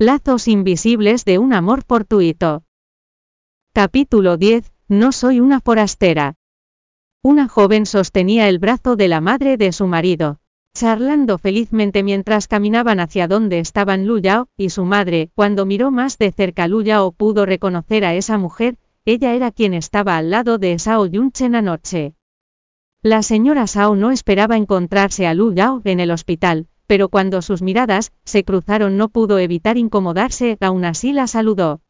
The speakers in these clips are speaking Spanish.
Lazos invisibles de un amor fortuito. Capítulo 10. No soy una forastera. Una joven sostenía el brazo de la madre de su marido, charlando felizmente mientras caminaban hacia donde estaban Lu Yao y su madre. Cuando miró más de cerca Lu Yao pudo reconocer a esa mujer, ella era quien estaba al lado de Sao Yunchen anoche. La señora Sao no esperaba encontrarse a Lu Yao en el hospital, pero cuando sus miradas se cruzaron no pudo evitar incomodarse, aún así la saludó.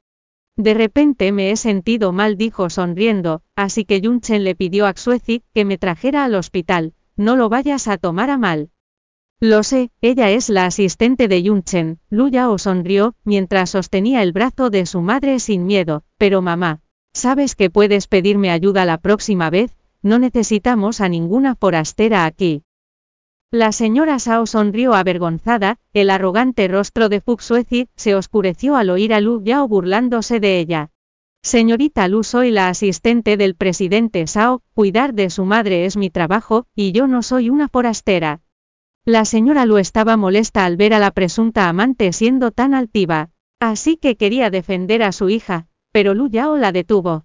De repente me he sentido mal, dijo sonriendo, así que Yunchen le pidió a Xuezi que me trajera al hospital, no lo vayas a tomar a mal. Lo sé, ella es la asistente de Yunchen, Lu Yao sonrió, mientras sostenía el brazo de su madre sin miedo, pero mamá, ¿sabes que puedes pedirme ayuda la próxima vez? No necesitamos a ninguna forastera aquí. La señora Sao sonrió avergonzada, el arrogante rostro de Fuxuezi se oscureció al oír a Lu Yao burlándose de ella. Señorita Lu, soy la asistente del presidente Sao, cuidar de su madre es mi trabajo, y yo no soy una forastera. La señora Lu estaba molesta al ver a la presunta amante siendo tan altiva, así que quería defender a su hija, pero Lu Yao la detuvo.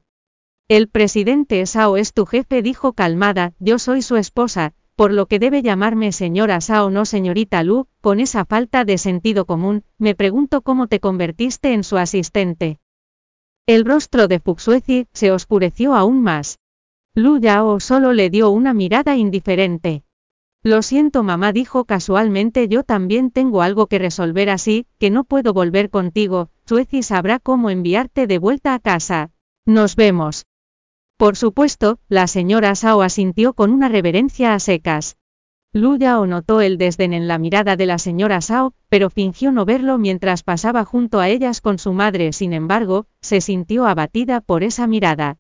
El presidente Sao es tu jefe, dijo calmada, yo soy su esposa, por lo que debe llamarme señora Sao no señorita Lu, con esa falta de sentido común, me pregunto cómo te convertiste en su asistente. El rostro de Fuxuezi se oscureció aún más. Lu Yao solo le dio una mirada indiferente. Lo siento mamá dijo casualmente yo también tengo algo que resolver así, que no puedo volver contigo, Suezi sabrá cómo enviarte de vuelta a casa. Nos vemos. Por supuesto, la señora Sao asintió con una reverencia a secas. Lu Yao notó el desdén en la mirada de la señora Sao, pero fingió no verlo mientras pasaba junto a ellas con su madre. Sin embargo, se sintió abatida por esa mirada.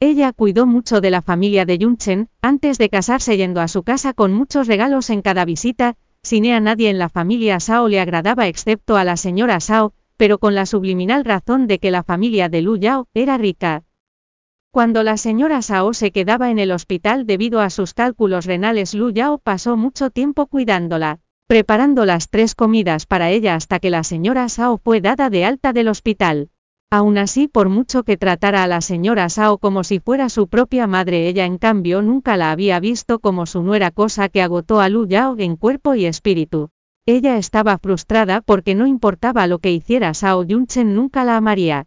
Ella cuidó mucho de la familia de Yunchen, antes de casarse yendo a su casa con muchos regalos en cada visita, sin a nadie en la familia Sao le agradaba excepto a la señora Sao, pero con la subliminal razón de que la familia de Lu Yao era rica. Cuando la señora Sao se quedaba en el hospital debido a sus cálculos renales, Lu Yao pasó mucho tiempo cuidándola, preparando las tres comidas para ella hasta que la señora Sao fue dada de alta del hospital. Aún así, por mucho que tratara a la señora Sao como si fuera su propia madre, ella en cambio nunca la había visto como su nuera, cosa que agotó a Lu Yao en cuerpo y espíritu. Ella estaba frustrada porque no importaba lo que hiciera Sao Yunchen nunca la amaría.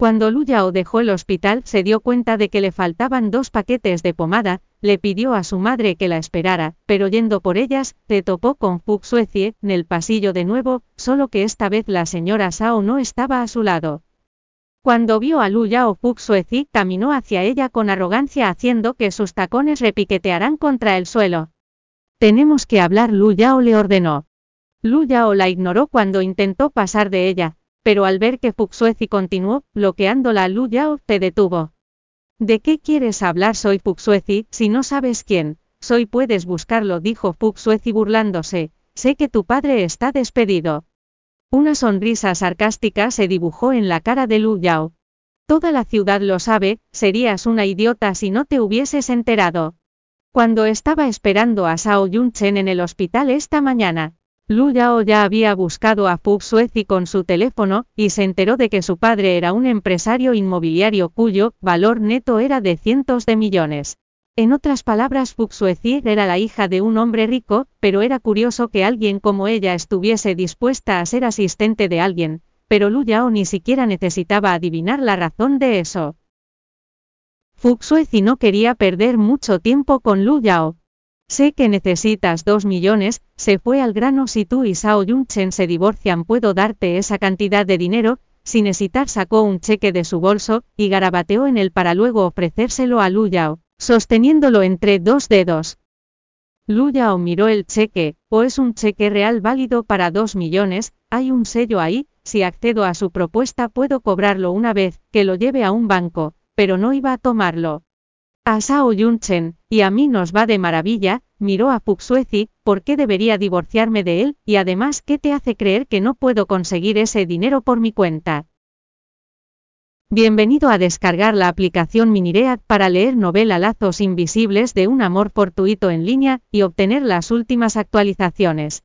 Cuando Lu Yao dejó el hospital se dio cuenta de que le faltaban dos paquetes de pomada, le pidió a su madre que la esperara, pero yendo por ellas, se topó con Fu Xuezie en el pasillo de nuevo, solo que esta vez la señora Sao no estaba a su lado. Cuando vio a Lu Yao Fu Xuezie caminó hacia ella con arrogancia haciendo que sus tacones repiquetearan contra el suelo. Tenemos que hablar Lu Yao le ordenó. Lu Yao la ignoró cuando intentó pasar de ella, pero al ver que Fuxuezi continuó, bloqueándola Lu Yao, te detuvo. ¿De qué quieres hablar? Soy Fuxuezi, si no sabes quién, soy puedes buscarlo, dijo Fuxuezi burlándose, sé que tu padre está despedido. Una sonrisa sarcástica se dibujó en la cara de Lu Yao. Toda la ciudad lo sabe, serías una idiota si no te hubieses enterado. Cuando estaba esperando a Sao Yunchen en el hospital esta mañana, Lu Yao ya había buscado a Fu Xuezi con su teléfono, y se enteró de que su padre era un empresario inmobiliario cuyo valor neto era de cientos de millones. En otras palabras, Fu Xuezi era la hija de un hombre rico, pero era curioso que alguien como ella estuviese dispuesta a ser asistente de alguien, pero Lu Yao ni siquiera necesitaba adivinar la razón de eso. Fu Xuezi no quería perder mucho tiempo con Lu Yao, Sé que necesitas dos millones, se fue al grano. Si tú y Sao Yunchen se divorcian puedo darte esa cantidad de dinero, sin hesitar sacó un cheque de su bolso, y garabateó en él para luego ofrecérselo a Lu Yao, sosteniéndolo entre dos dedos. Lu Yao miró el cheque, o es un cheque real válido para dos millones, hay un sello ahí, si accedo a su propuesta puedo cobrarlo una vez, que lo lleve a un banco, pero no iba a tomarlo. A Sao Yunchen, y a mí nos va de maravilla, miró a Fuxuezi, ¿por qué debería divorciarme de él? Y además, ¿qué te hace creer que no puedo conseguir ese dinero por mi cuenta? Bienvenido a descargar la aplicación Miniread para leer novela Lazos Invisibles de un amor fortuito en línea y obtener las últimas actualizaciones.